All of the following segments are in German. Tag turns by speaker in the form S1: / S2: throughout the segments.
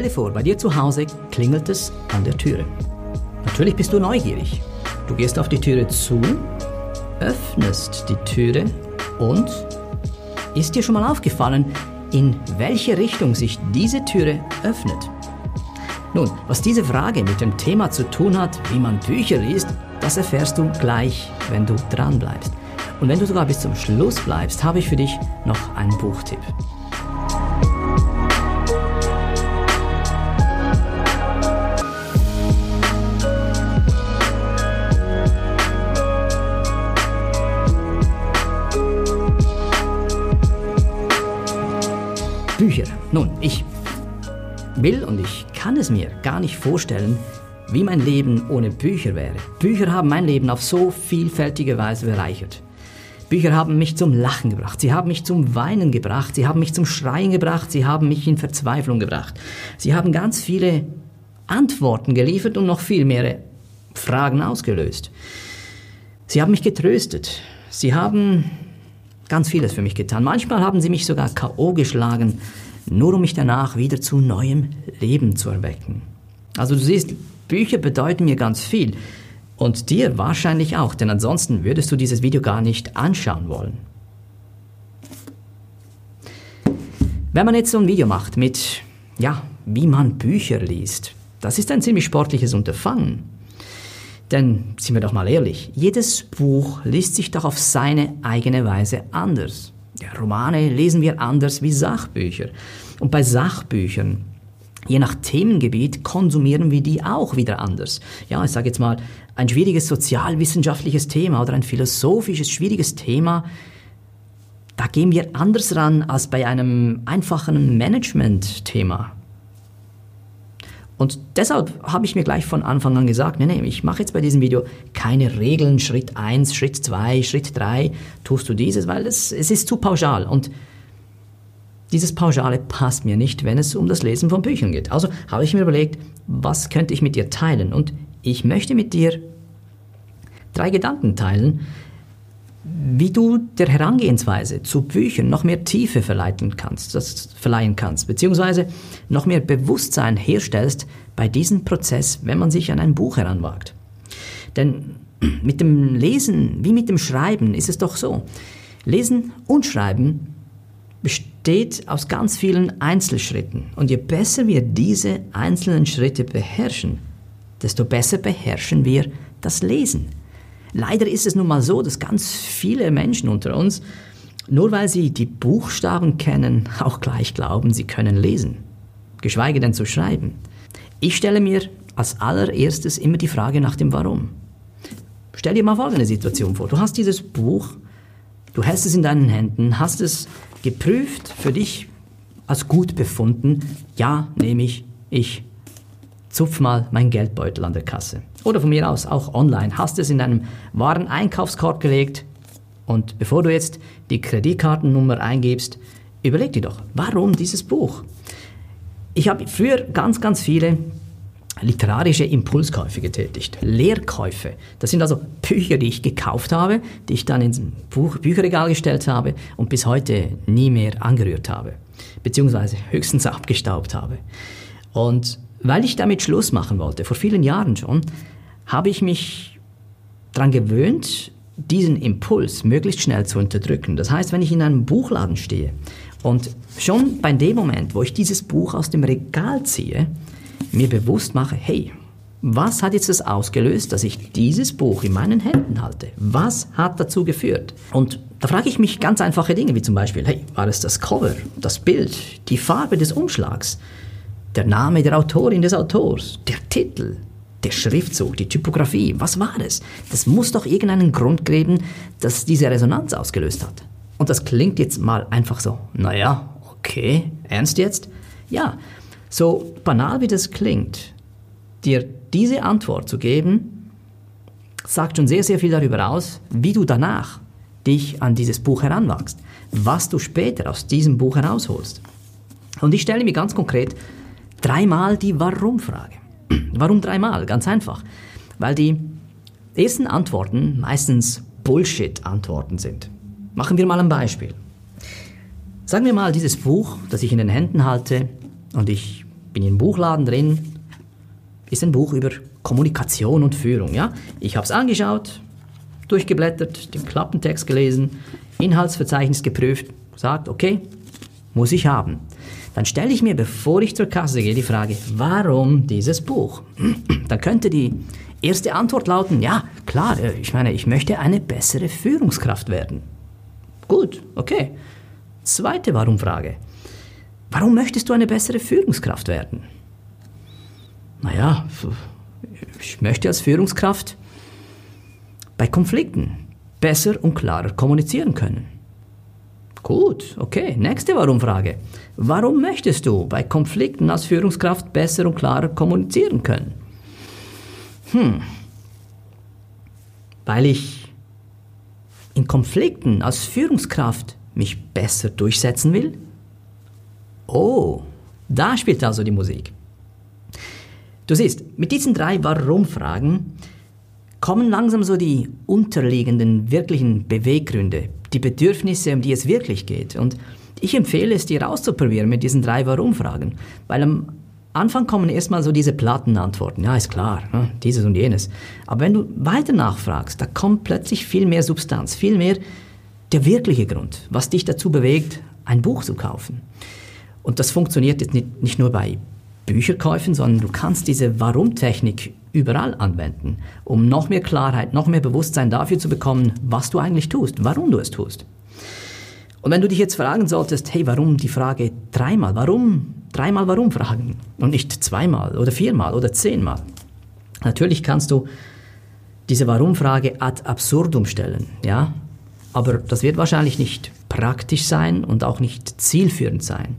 S1: Stell dir vor, bei dir zu Hause klingelt es an der Türe. Natürlich bist du neugierig. Du gehst auf die Türe zu, öffnest die Türe und ist dir schon mal aufgefallen, in welche Richtung sich diese Türe öffnet? Nun, was diese Frage mit dem Thema zu tun hat, wie man Bücher liest, das erfährst du gleich, wenn du dran bleibst. Und wenn du sogar bis zum Schluss bleibst, habe ich für dich noch einen Buchtipp. Bücher. Nun, ich will und ich kann es mir gar nicht vorstellen, wie mein Leben ohne Bücher wäre. Bücher haben mein Leben auf so vielfältige Weise bereichert. Bücher haben mich zum Lachen gebracht, sie haben mich zum Weinen gebracht, sie haben mich zum Schreien gebracht, sie haben mich in Verzweiflung gebracht. Sie haben ganz viele Antworten geliefert und noch viel mehr Fragen ausgelöst. Sie haben mich getröstet. Sie haben ganz vieles für mich getan. Manchmal haben sie mich sogar KO geschlagen, nur um mich danach wieder zu neuem Leben zu erwecken. Also du siehst, Bücher bedeuten mir ganz viel. Und dir wahrscheinlich auch, denn ansonsten würdest du dieses Video gar nicht anschauen wollen. Wenn man jetzt so ein Video macht mit, ja, wie man Bücher liest, das ist ein ziemlich sportliches Unterfangen. Denn, sind wir doch mal ehrlich, jedes Buch liest sich doch auf seine eigene Weise anders. Ja, Romane lesen wir anders wie Sachbücher. Und bei Sachbüchern, je nach Themengebiet, konsumieren wir die auch wieder anders. Ja, ich sage jetzt mal, ein schwieriges sozialwissenschaftliches Thema oder ein philosophisches, schwieriges Thema, da gehen wir anders ran als bei einem einfachen Management-Thema. Und deshalb habe ich mir gleich von Anfang an gesagt, nee, nee, ich mache jetzt bei diesem Video keine Regeln, Schritt 1, Schritt 2, Schritt 3, tust du dieses, weil es, es ist zu pauschal. Und dieses Pauschale passt mir nicht, wenn es um das Lesen von Büchern geht. Also habe ich mir überlegt, was könnte ich mit dir teilen? Und ich möchte mit dir drei Gedanken teilen, wie du der Herangehensweise zu Büchern noch mehr Tiefe verleiten kannst, das verleihen kannst, beziehungsweise noch mehr Bewusstsein herstellst bei diesem Prozess, wenn man sich an ein Buch heranwagt. Denn mit dem Lesen wie mit dem Schreiben ist es doch so. Lesen und Schreiben besteht aus ganz vielen Einzelschritten. Und je besser wir diese einzelnen Schritte beherrschen, desto besser beherrschen wir das Lesen. Leider ist es nun mal so, dass ganz viele Menschen unter uns, nur weil sie die Buchstaben kennen, auch gleich glauben, sie können lesen, geschweige denn zu schreiben. Ich stelle mir als allererstes immer die Frage nach dem Warum. Stell dir mal folgende Situation vor. Du hast dieses Buch, du hältst es in deinen Händen, hast es geprüft, für dich als gut befunden. Ja, nehme ich, ich zupf mal mein Geldbeutel an der Kasse. Oder von mir aus auch online. Hast es in deinem wahren Einkaufskorb gelegt und bevor du jetzt die Kreditkartennummer eingibst, überleg dir doch, warum dieses Buch? Ich habe früher ganz, ganz viele literarische Impulskäufe getätigt, Leerkäufe. Das sind also Bücher, die ich gekauft habe, die ich dann ins Buch Bücherregal gestellt habe und bis heute nie mehr angerührt habe, beziehungsweise höchstens abgestaubt habe. Und weil ich damit Schluss machen wollte, vor vielen Jahren schon, habe ich mich daran gewöhnt, diesen Impuls möglichst schnell zu unterdrücken. Das heißt, wenn ich in einem Buchladen stehe und schon bei dem Moment, wo ich dieses Buch aus dem Regal ziehe, mir bewusst mache, hey, was hat jetzt das ausgelöst, dass ich dieses Buch in meinen Händen halte? Was hat dazu geführt? Und da frage ich mich ganz einfache Dinge, wie zum Beispiel, hey, war es das Cover, das Bild, die Farbe des Umschlags? Der Name der Autorin des Autors, der Titel, der Schriftzug, die Typografie, was war es? Das muss doch irgendeinen Grund geben, dass diese Resonanz ausgelöst hat. Und das klingt jetzt mal einfach so, naja, okay, ernst jetzt? Ja, so banal wie das klingt, dir diese Antwort zu geben, sagt schon sehr, sehr viel darüber aus, wie du danach dich an dieses Buch heranwachst, was du später aus diesem Buch herausholst. Und ich stelle mir ganz konkret Dreimal die Warum-Frage. Warum dreimal? Ganz einfach. Weil die ersten Antworten meistens Bullshit-Antworten sind. Machen wir mal ein Beispiel. Sagen wir mal, dieses Buch, das ich in den Händen halte und ich bin im Buchladen drin, ist ein Buch über Kommunikation und Führung. Ja? Ich habe es angeschaut, durchgeblättert, den Klappentext gelesen, Inhaltsverzeichnis geprüft, sagt, okay, muss ich haben. Dann stelle ich mir, bevor ich zur Kasse gehe, die Frage, warum dieses Buch? Dann könnte die erste Antwort lauten, ja, klar, äh, ich meine, ich möchte eine bessere Führungskraft werden. Gut, okay. Zweite Warum-Frage. Warum möchtest du eine bessere Führungskraft werden? Naja, ich möchte als Führungskraft bei Konflikten besser und klarer kommunizieren können. Gut, okay. Nächste Warum-Frage. Warum möchtest du bei Konflikten als Führungskraft besser und klarer kommunizieren können? Hm. Weil ich in Konflikten als Führungskraft mich besser durchsetzen will? Oh, da spielt also die Musik. Du siehst, mit diesen drei Warum-Fragen kommen langsam so die unterliegenden, wirklichen Beweggründe, die Bedürfnisse, um die es wirklich geht. Und ich empfehle es dir auszuprobieren mit diesen drei Warum-Fragen, weil am Anfang kommen erstmal so diese platten Antworten. Ja, ist klar, ne? dieses und jenes. Aber wenn du weiter nachfragst, da kommt plötzlich viel mehr Substanz, viel mehr der wirkliche Grund, was dich dazu bewegt, ein Buch zu kaufen. Und das funktioniert jetzt nicht, nicht nur bei Bücherkäufen, sondern du kannst diese Warum-Technik überall anwenden, um noch mehr Klarheit, noch mehr Bewusstsein dafür zu bekommen, was du eigentlich tust, warum du es tust. Und wenn du dich jetzt fragen solltest, hey, warum die Frage dreimal, warum, dreimal warum fragen und nicht zweimal oder viermal oder zehnmal? Natürlich kannst du diese Warum-Frage ad absurdum stellen, ja? Aber das wird wahrscheinlich nicht praktisch sein und auch nicht zielführend sein.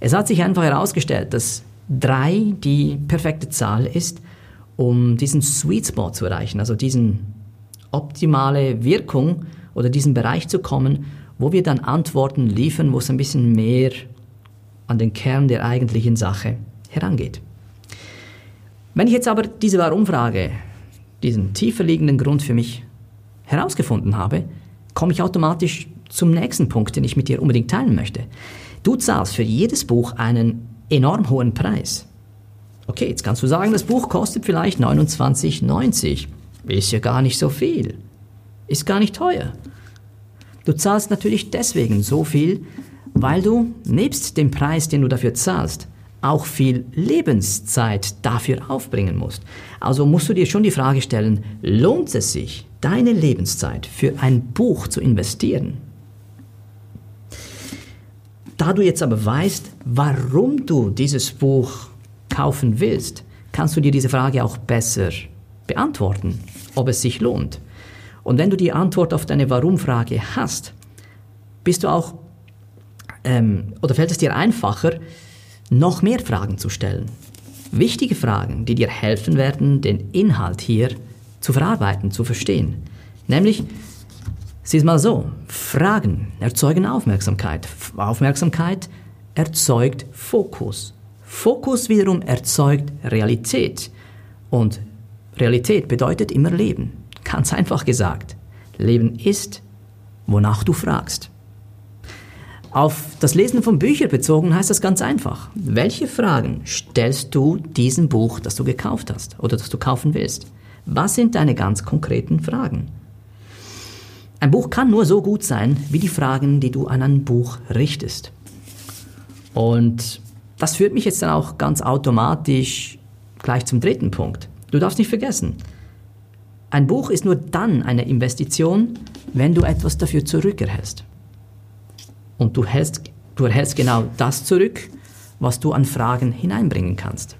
S1: Es hat sich einfach herausgestellt, dass drei die perfekte Zahl ist, um diesen Sweet Spot zu erreichen, also diesen optimale Wirkung oder diesen Bereich zu kommen, wo wir dann Antworten liefern, wo es ein bisschen mehr an den Kern der eigentlichen Sache herangeht. Wenn ich jetzt aber diese Warum-Frage, diesen tiefer liegenden Grund für mich herausgefunden habe, komme ich automatisch zum nächsten Punkt, den ich mit dir unbedingt teilen möchte. Du zahlst für jedes Buch einen enorm hohen Preis. Okay, jetzt kannst du sagen, das Buch kostet vielleicht 29,90. Ist ja gar nicht so viel. Ist gar nicht teuer. Du zahlst natürlich deswegen so viel, weil du nebst dem Preis, den du dafür zahlst, auch viel Lebenszeit dafür aufbringen musst. Also musst du dir schon die Frage stellen, lohnt es sich, deine Lebenszeit für ein Buch zu investieren? Da du jetzt aber weißt, warum du dieses Buch kaufen willst, kannst du dir diese Frage auch besser beantworten, ob es sich lohnt. Und wenn du die Antwort auf deine Warum-Frage hast, bist du auch, ähm, oder fällt es dir einfacher, noch mehr Fragen zu stellen. Wichtige Fragen, die dir helfen werden, den Inhalt hier zu verarbeiten, zu verstehen. Nämlich, Sieh es mal so, Fragen erzeugen Aufmerksamkeit. Aufmerksamkeit erzeugt Fokus. Fokus wiederum erzeugt Realität. Und Realität bedeutet immer Leben. Ganz einfach gesagt. Leben ist, wonach du fragst. Auf das Lesen von Büchern bezogen heißt das ganz einfach. Welche Fragen stellst du diesem Buch, das du gekauft hast oder das du kaufen willst? Was sind deine ganz konkreten Fragen? Ein Buch kann nur so gut sein, wie die Fragen, die du an ein Buch richtest. Und das führt mich jetzt dann auch ganz automatisch gleich zum dritten Punkt. Du darfst nicht vergessen, ein Buch ist nur dann eine Investition, wenn du etwas dafür zurückerhältst. Und du, hältst, du erhältst genau das zurück, was du an Fragen hineinbringen kannst.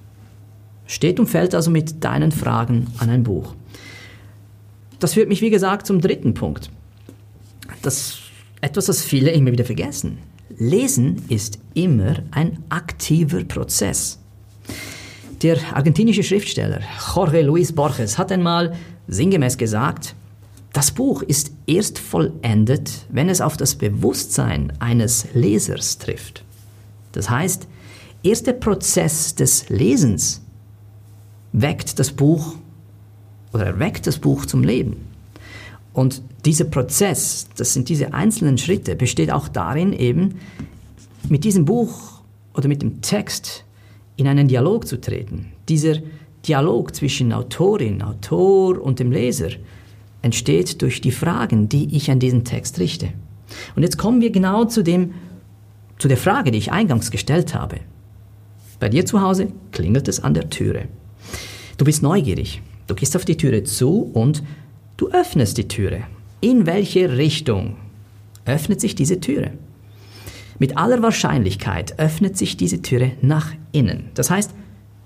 S1: Steht und fällt also mit deinen Fragen an ein Buch. Das führt mich, wie gesagt, zum dritten Punkt das etwas, das viele immer wieder vergessen. Lesen ist immer ein aktiver Prozess. Der argentinische Schriftsteller Jorge Luis Borges hat einmal sinngemäß gesagt, das Buch ist erst vollendet, wenn es auf das Bewusstsein eines Lesers trifft. Das heißt, erst der Prozess des Lesens weckt das Buch oder erweckt das Buch zum Leben. Und dieser Prozess, das sind diese einzelnen Schritte, besteht auch darin, eben mit diesem Buch oder mit dem Text in einen Dialog zu treten. Dieser Dialog zwischen Autorin, Autor und dem Leser entsteht durch die Fragen, die ich an diesen Text richte. Und jetzt kommen wir genau zu dem, zu der Frage, die ich eingangs gestellt habe. Bei dir zu Hause klingelt es an der Türe. Du bist neugierig. Du gehst auf die Türe zu und du öffnest die Türe. In welche Richtung öffnet sich diese Türe? Mit aller Wahrscheinlichkeit öffnet sich diese Türe nach innen. Das heißt,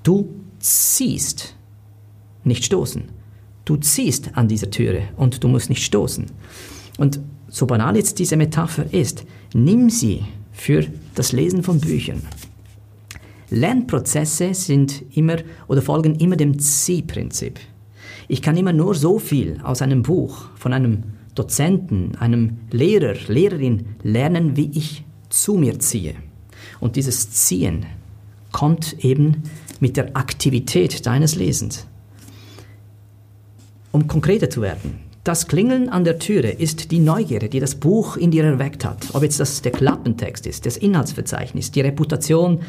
S1: du ziehst, nicht stoßen. Du ziehst an dieser Türe und du musst nicht stoßen. Und so banal jetzt diese Metapher ist, nimm sie für das Lesen von Büchern. Lernprozesse sind immer oder folgen immer dem Ziehprinzip. Ich kann immer nur so viel aus einem Buch, von einem Dozenten, einem Lehrer, Lehrerin lernen, wie ich zu mir ziehe. Und dieses Ziehen kommt eben mit der Aktivität deines Lesens. Um konkreter zu werden, das Klingeln an der Türe ist die Neugierde, die das Buch in dir erweckt hat. Ob jetzt das der Klappentext ist, das Inhaltsverzeichnis, die Reputation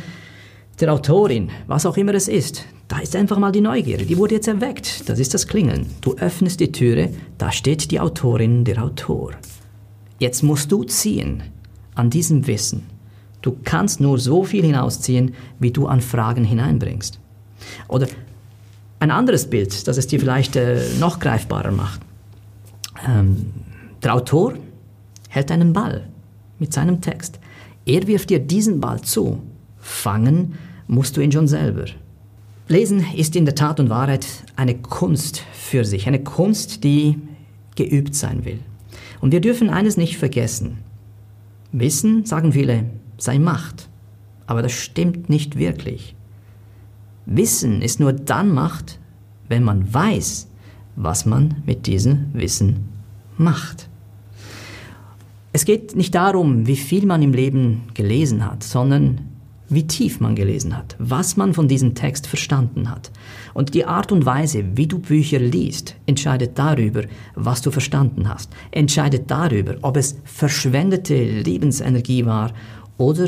S1: der Autorin, was auch immer es ist. Da ist einfach mal die Neugierde, die wurde jetzt erweckt. Das ist das Klingeln. Du öffnest die Türe, da steht die Autorin, der Autor. Jetzt musst du ziehen an diesem Wissen. Du kannst nur so viel hinausziehen, wie du an Fragen hineinbringst. Oder ein anderes Bild, das es dir vielleicht äh, noch greifbarer macht. Ähm, der Autor hält einen Ball mit seinem Text. Er wirft dir diesen Ball zu. Fangen musst du ihn schon selber. Lesen ist in der Tat und Wahrheit eine Kunst für sich, eine Kunst, die geübt sein will. Und wir dürfen eines nicht vergessen. Wissen, sagen viele, sei Macht. Aber das stimmt nicht wirklich. Wissen ist nur dann Macht, wenn man weiß, was man mit diesem Wissen macht. Es geht nicht darum, wie viel man im Leben gelesen hat, sondern wie tief man gelesen hat, was man von diesem Text verstanden hat. Und die Art und Weise, wie du Bücher liest, entscheidet darüber, was du verstanden hast, entscheidet darüber, ob es verschwendete Lebensenergie war oder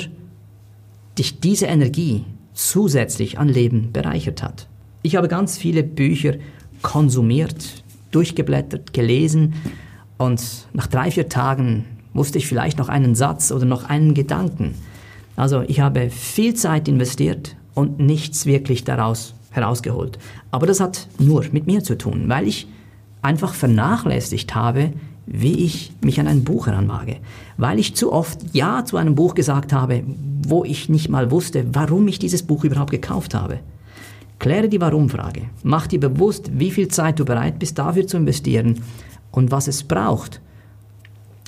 S1: dich diese Energie zusätzlich an Leben bereichert hat. Ich habe ganz viele Bücher konsumiert, durchgeblättert, gelesen und nach drei, vier Tagen wusste ich vielleicht noch einen Satz oder noch einen Gedanken. Also ich habe viel Zeit investiert und nichts wirklich daraus herausgeholt. Aber das hat nur mit mir zu tun, weil ich einfach vernachlässigt habe, wie ich mich an ein Buch heranwage. Weil ich zu oft Ja zu einem Buch gesagt habe, wo ich nicht mal wusste, warum ich dieses Buch überhaupt gekauft habe. Kläre die Warum-Frage. Mach dir bewusst, wie viel Zeit du bereit bist, dafür zu investieren und was es braucht,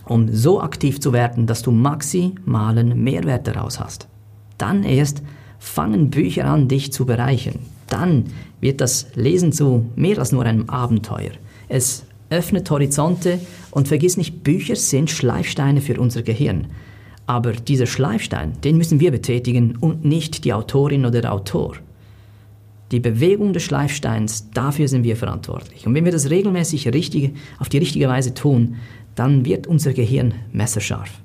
S1: um so aktiv zu werden, dass du maximalen Mehrwert daraus hast. Dann erst fangen Bücher an, dich zu bereichern. Dann wird das Lesen zu mehr als nur einem Abenteuer. Es öffnet Horizonte und vergiss nicht, Bücher sind Schleifsteine für unser Gehirn. Aber dieser Schleifstein, den müssen wir betätigen und nicht die Autorin oder der Autor. Die Bewegung des Schleifsteins, dafür sind wir verantwortlich. Und wenn wir das regelmäßig richtig, auf die richtige Weise tun, dann wird unser Gehirn messerscharf.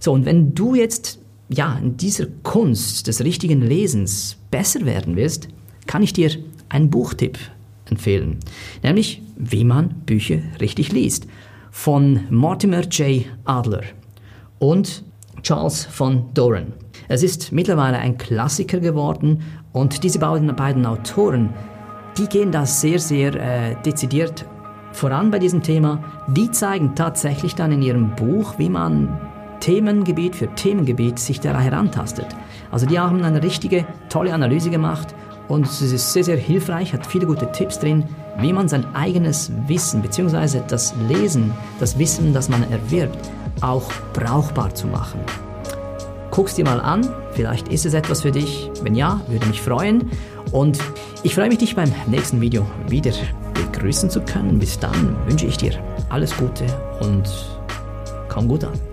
S1: So, und wenn du jetzt ja, in dieser Kunst des richtigen Lesens besser werden willst, kann ich dir einen Buchtipp empfehlen, nämlich wie man Bücher richtig liest, von Mortimer J. Adler und Charles von Doran. Es ist mittlerweile ein Klassiker geworden und diese beiden, beiden Autoren, die gehen da sehr, sehr äh, dezidiert voran bei diesem Thema. Die zeigen tatsächlich dann in ihrem Buch, wie man Themengebiet für Themengebiet sich da herantastet. Also die haben eine richtige, tolle Analyse gemacht und es ist sehr, sehr hilfreich, hat viele gute Tipps drin, wie man sein eigenes Wissen bzw. das Lesen, das Wissen, das man erwirbt, auch brauchbar zu machen. Guck's dir mal an, vielleicht ist es etwas für dich. Wenn ja, würde mich freuen. Und ich freue mich, dich beim nächsten Video wieder begrüßen zu können. Bis dann wünsche ich dir alles Gute und komm gut an.